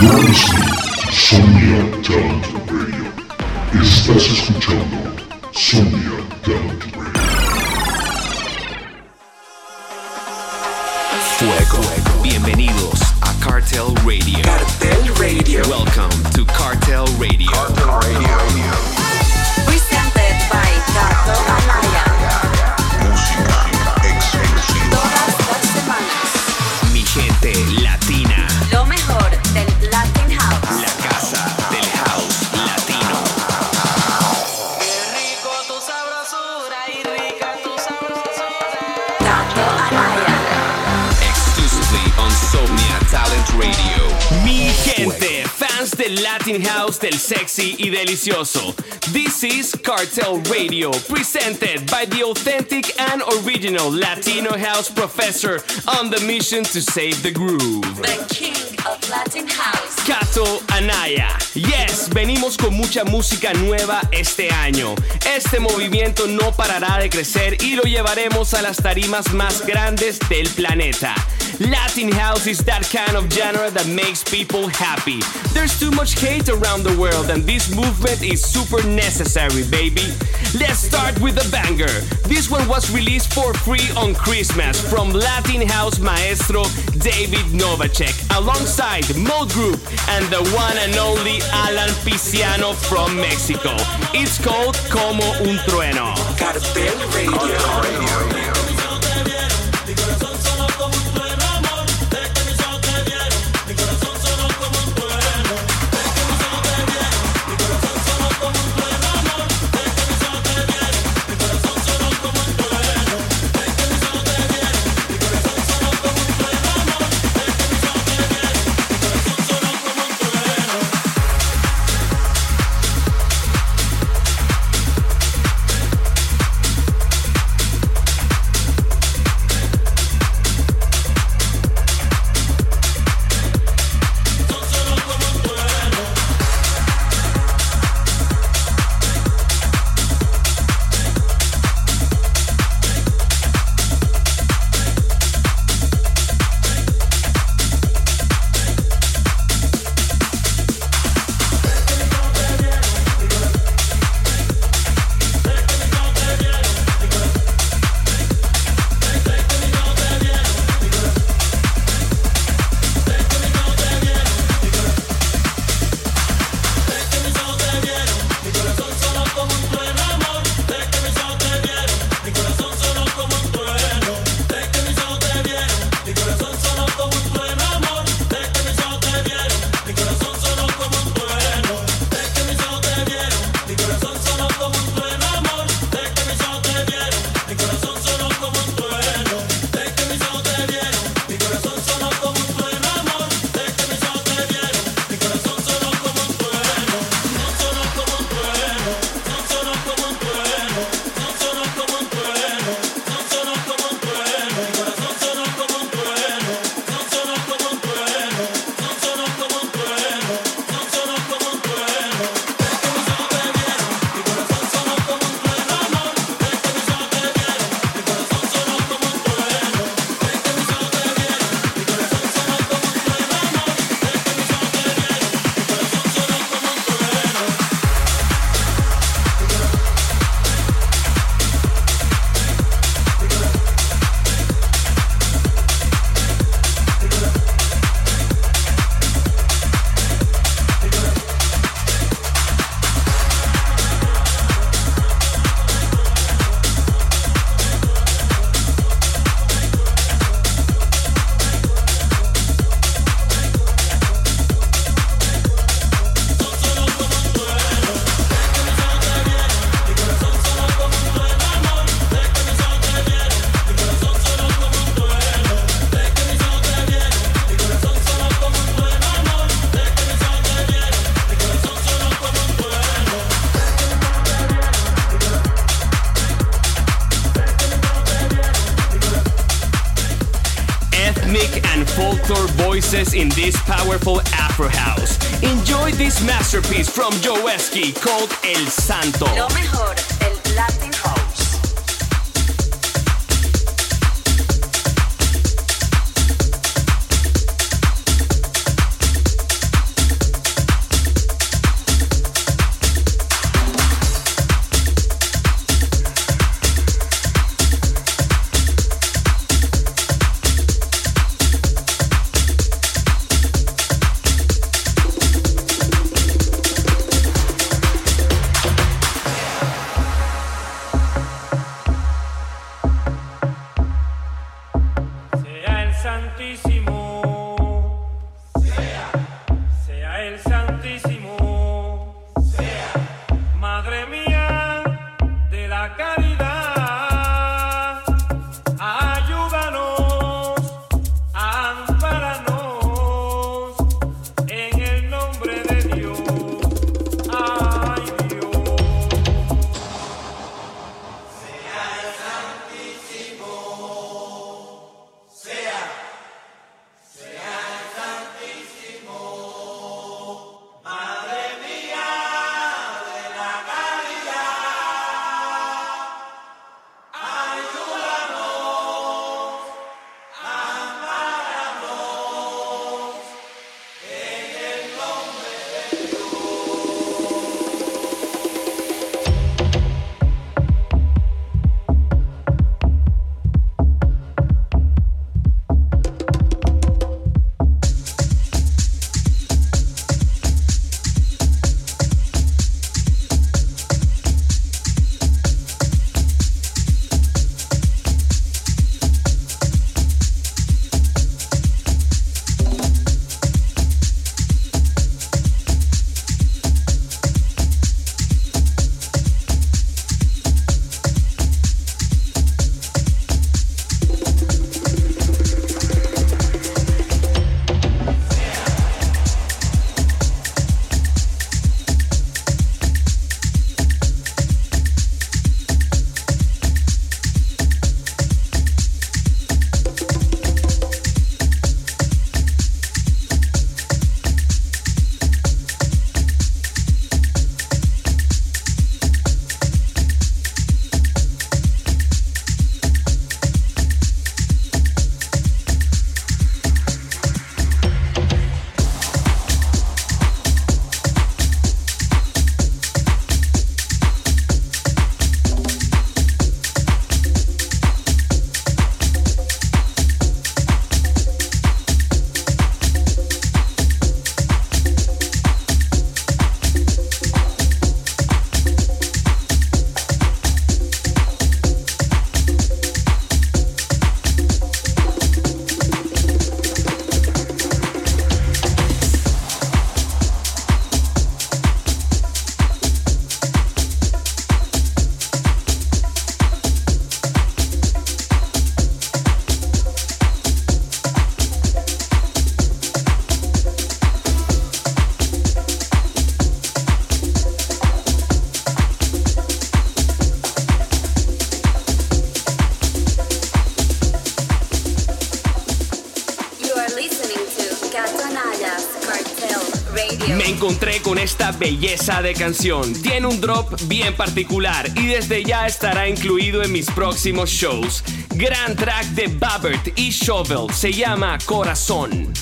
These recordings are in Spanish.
You're Talent Radio. Estás escuchando Somnia Talent Radio. Fuego. Bienvenidos a Cartel Radio. Cartel Radio. Welcome to Cartel Radio. Cartel Radio. Presented by Cartel Amaya. Música. Y delicioso. This is Cartel Radio, presented by the authentic and original Latino house professor on the mission to save the groove. The king of Latin house. Cato Anaya. Yes, venimos con mucha música nueva este año. Este movimiento no parará de crecer y lo llevaremos a las tarimas más grandes del planeta. Latin house is that kind of genre that makes people happy. There's too much hate around the world, and this movement is super necessary, baby. Let's start with a banger. This one was released for free on Christmas from Latin house maestro David Novacek, alongside Mode Group and the one and only Alan Pisciano from Mexico. It's called Como un Trueno. Cartel Radio. In this powerful Afro house. Enjoy this masterpiece from Joe Esky called El Santo. Lo mejor Me encontré con esta belleza de canción. Tiene un drop bien particular y desde ya estará incluido en mis próximos shows. Gran track de Babbert y Shovel se llama Corazón.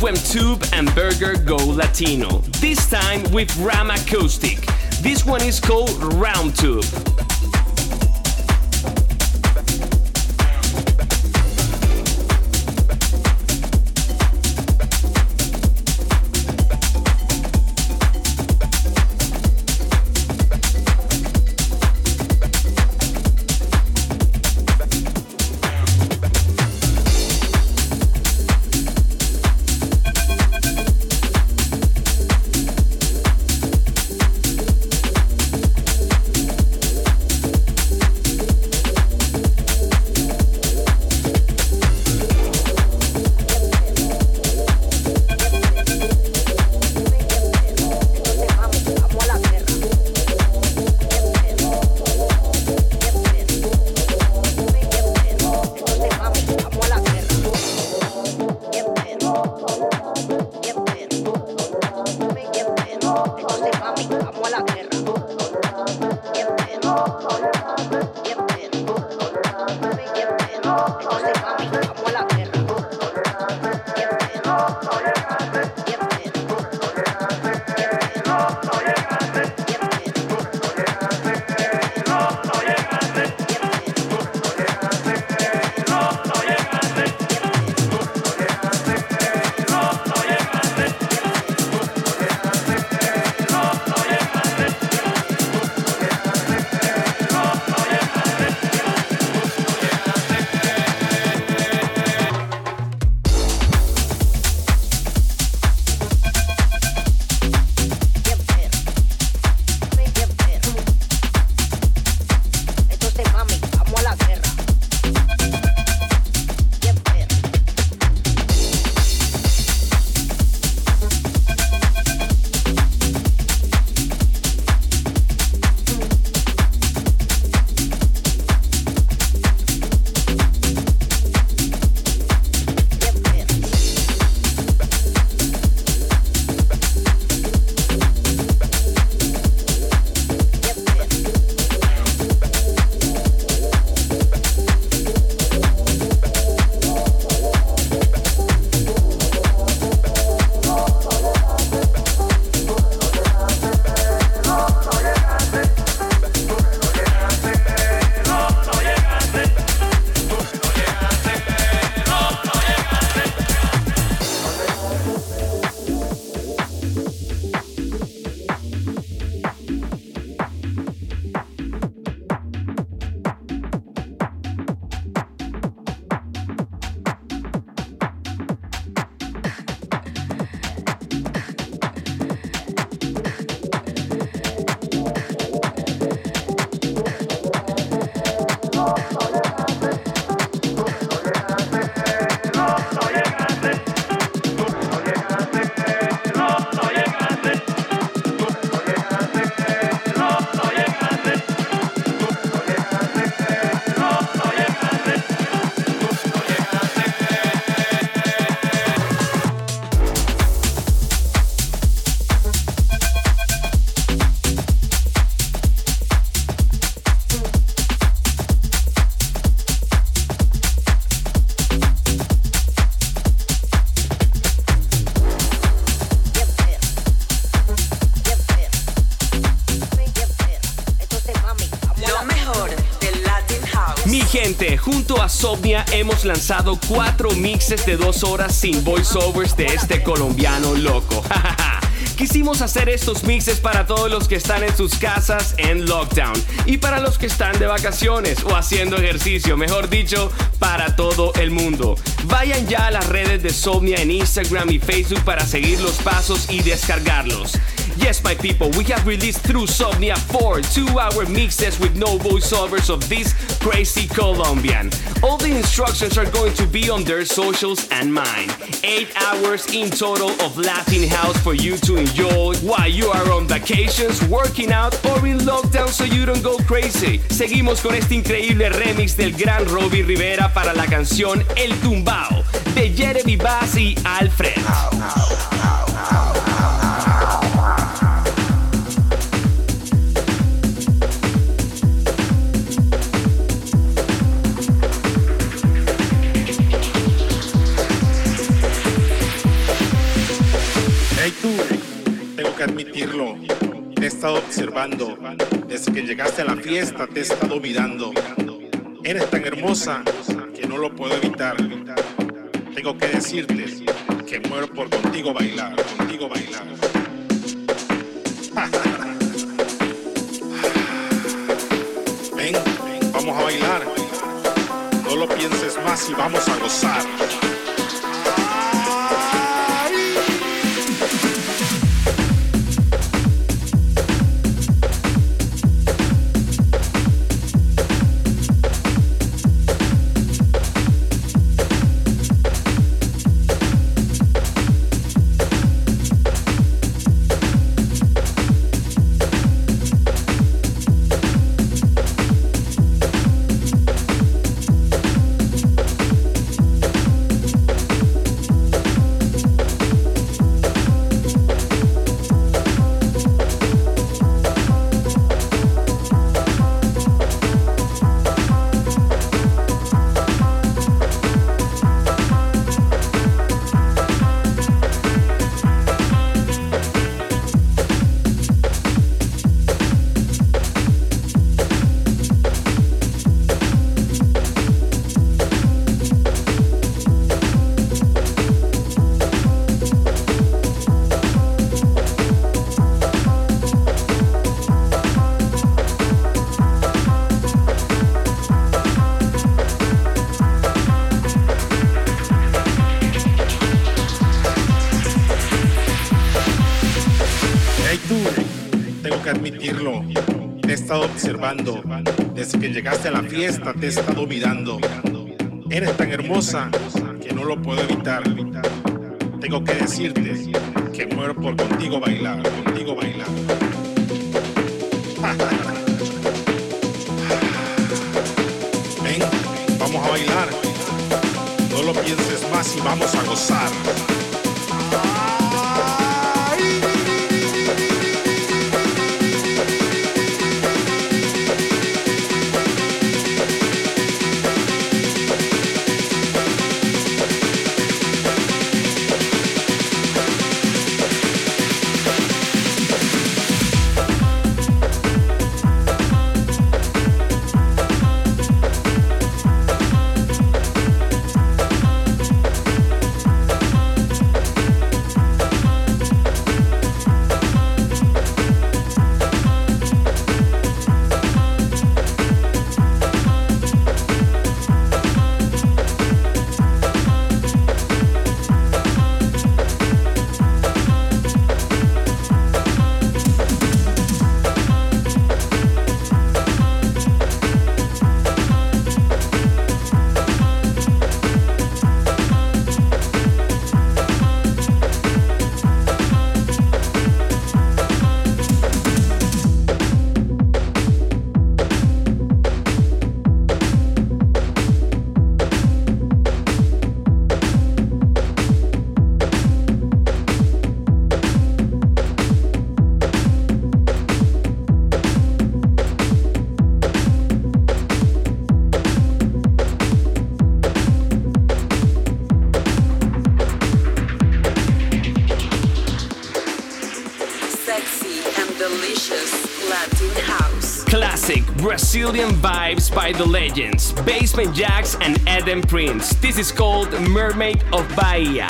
Vibes. When Tube and Burger go Latino. This time with Ram Acoustic. This one is called Round Tube. Junto a Sobnia hemos lanzado cuatro mixes de dos horas sin voiceovers de este colombiano loco. Quisimos hacer estos mixes para todos los que están en sus casas en lockdown y para los que están de vacaciones o haciendo ejercicio, mejor dicho, para todo el mundo. Vayan ya a las redes de Somnia en Instagram y Facebook para seguir los pasos y descargarlos. Yes, my people, we have released through Somnia four two-hour mixes with no voiceovers of this crazy Colombian. All the instructions are going to be on their socials and mine. Eight hours in total of Latin house for you to enjoy while you are on vacations, working out, or in lockdown so you don't go crazy. Seguimos con este increíble remix del gran Robbie Rivera para la canción El Tumbao de Jeremy Bass y Alfred. Hey que admitirlo. Te he estado observando. Desde que llegaste a la fiesta te he estado mirando. Eres tan hermosa que no lo puedo evitar. Tengo que decirte que muero por contigo bailar, contigo bailar. Ven, vamos a bailar. No lo pienses más y vamos a gozar. Llegaste a la fiesta te he estado mirando. Eres tan hermosa que no lo puedo evitar. Tengo que decirte que muero por contigo bailar, contigo bailar. Ven, vamos a bailar. No lo pienses más y vamos a gozar. By the legends, Basement Jacks and Eden Prince. This is called Mermaid of Bahia.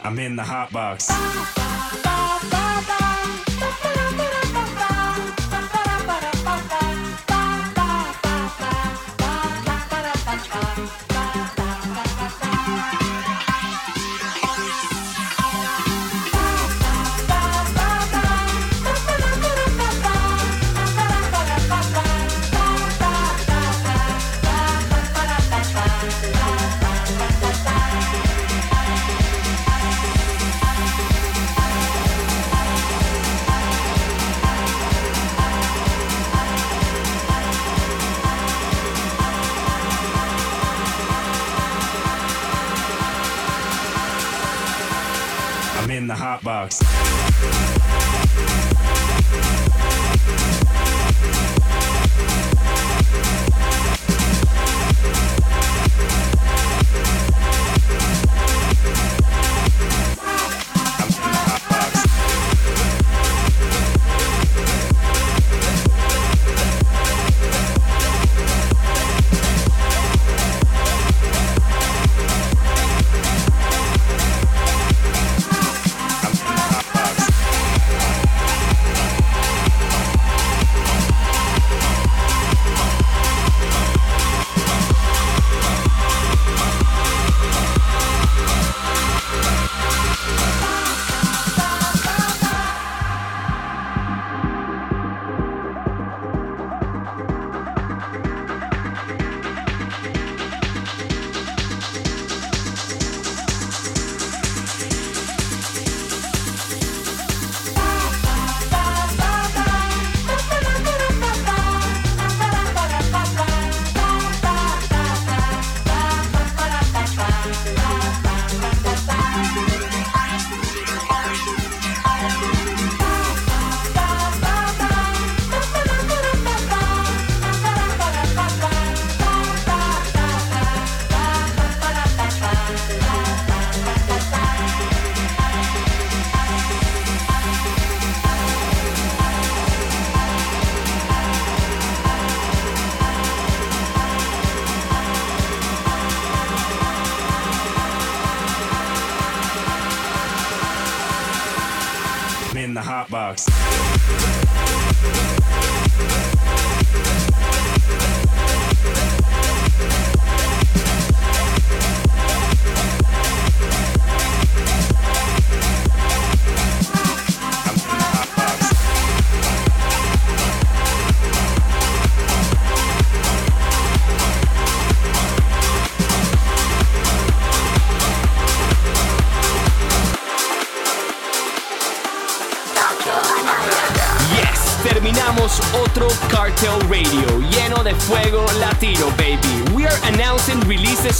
I'm in the hot box. Box. Box.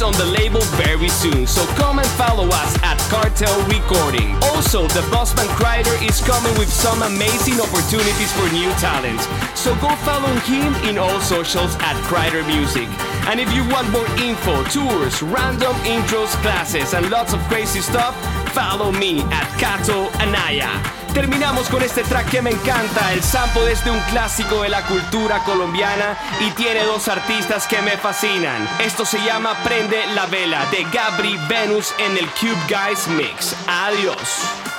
On the label very soon, so come and follow us at Cartel Recording. Also, the Bossman Crider is coming with some amazing opportunities for new talent. So go follow him in all socials at Crider Music. And if you want more info, tours, random intros, classes, and lots of crazy stuff, follow me at Kato Anaya. Terminamos con este track que me encanta. El sample es de un clásico de la cultura colombiana y tiene dos artistas que me fascinan. Esto se llama Prende la Vela de Gabri Venus en el Cube Guys Mix. Adiós.